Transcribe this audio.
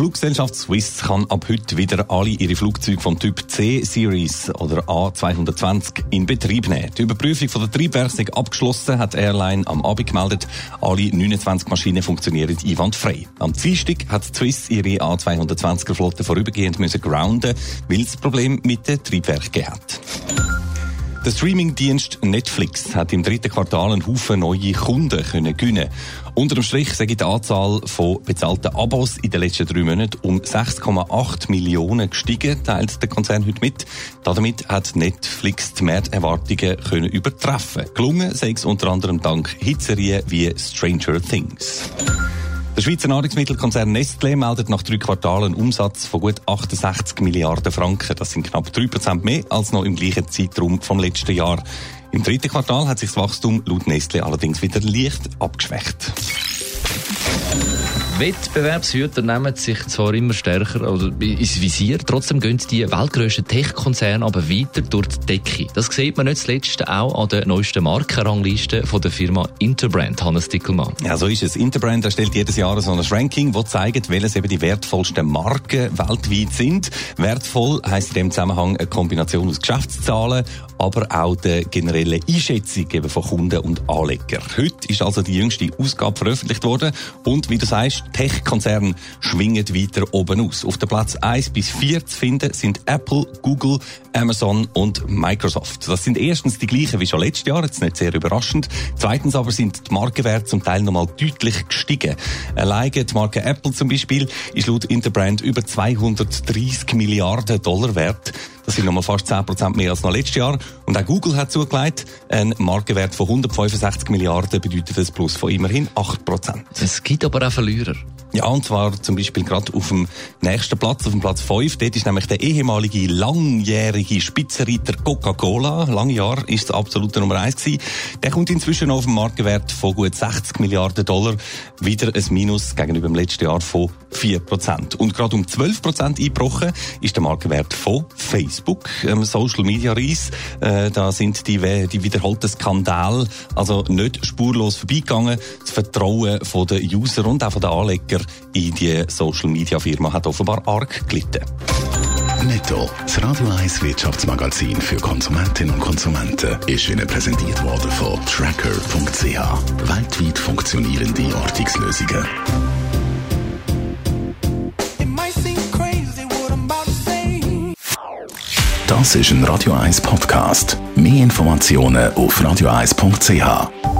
Fluggesellschaft Swiss kann ab heute wieder alle ihre Flugzeuge vom Typ C-Series oder A220 in Betrieb nehmen. Die Überprüfung von der Triebwerke ist abgeschlossen, hat die Airline am Abend gemeldet. Alle 29 Maschinen funktionieren einwandfrei. Am Dienstag hat Swiss ihre A220er-Flotte vorübergehend müssen grounden, weil es Problem mit den Triebwerken hat. Der Streamingdienst Netflix hat im dritten Quartal einen Haufen neue Kunden können gewinnen. Unter dem Strich sage die Anzahl von bezahlten Abos in den letzten drei Monaten um 6,8 Millionen gestiegen, teilt der Konzern heute mit. Damit hat Netflix die Markterwartungen können übertreffen. Gelungen sei es unter anderem dank Hitserien wie Stranger Things. Der Schweizer Nahrungsmittelkonzern Nestlé meldet nach drei Quartalen Umsatz von gut 68 Milliarden Franken. Das sind knapp 3% mehr als noch im gleichen Zeitraum vom letzten Jahr. Im dritten Quartal hat sich das Wachstum laut Nestlé allerdings wieder leicht abgeschwächt. Wettbewerbshüter nehmen sich zwar immer stärker oder ins Visier, trotzdem gehen die weltgrößten Tech-Konzerne aber weiter durch die Decke. Das sieht man nicht zuletzt auch an der neuesten Markenrangliste von der Firma Interbrand, Hannes Dickelmann. Ja, so ist es. Interbrand erstellt jedes Jahr so ein Ranking, das zeigt, welches eben die wertvollsten Marken weltweit sind. Wertvoll heisst in dem Zusammenhang eine Kombination aus Geschäftszahlen, aber auch der generellen Einschätzung eben von Kunden und Anlegern. Heute ist also die jüngste Ausgabe veröffentlicht worden und wie du sagst, Tech-Konzerne schwingen weiter oben aus. Auf der Platz 1 bis 4 zu finden sind Apple, Google, Amazon und Microsoft. Das sind erstens die gleichen wie schon letztes Jahr, jetzt nicht sehr überraschend. Zweitens aber sind die Markenwerte zum Teil nochmal deutlich gestiegen. Alleine die Marke Apple zum Beispiel ist laut Interbrand über 230 Milliarden Dollar wert. Das sind nochmal fast 10% mehr als noch letztes Jahr. Und auch Google hat zugelegt, ein Markenwert von 165 Milliarden bedeutet ein Plus von immerhin 8%. Es gibt aber auch Verlierer. Ja, und zwar zum Beispiel gerade auf dem nächsten Platz, auf dem Platz 5. Dort ist nämlich der ehemalige langjährige Spitzenreiter Coca-Cola. Lange Jahre ist es absolute Nummer 1 gewesen. Der kommt inzwischen auf einen Markenwert von gut 60 Milliarden Dollar. Wieder ein Minus gegenüber dem letzten Jahr von 4%. Und gerade um 12% eingebrochen ist der Markenwert von Facebook. Ähm, Social Media Reis. Äh, da sind die, die wiederholten Skandale also nicht spurlos vorbeigegangen. Das Vertrauen von den User und auch von den Anlegern in die Social Media Firma hat offenbar arg gelitten. Netto, das Radio 1 Wirtschaftsmagazin für Konsumentinnen und Konsumenten, ist Ihnen präsentiert worden von Tracker.ch. Weltweit funktionierende Ortungslösungen. Das ist ein Radio 1 Podcast. Mehr Informationen auf radio1.ch.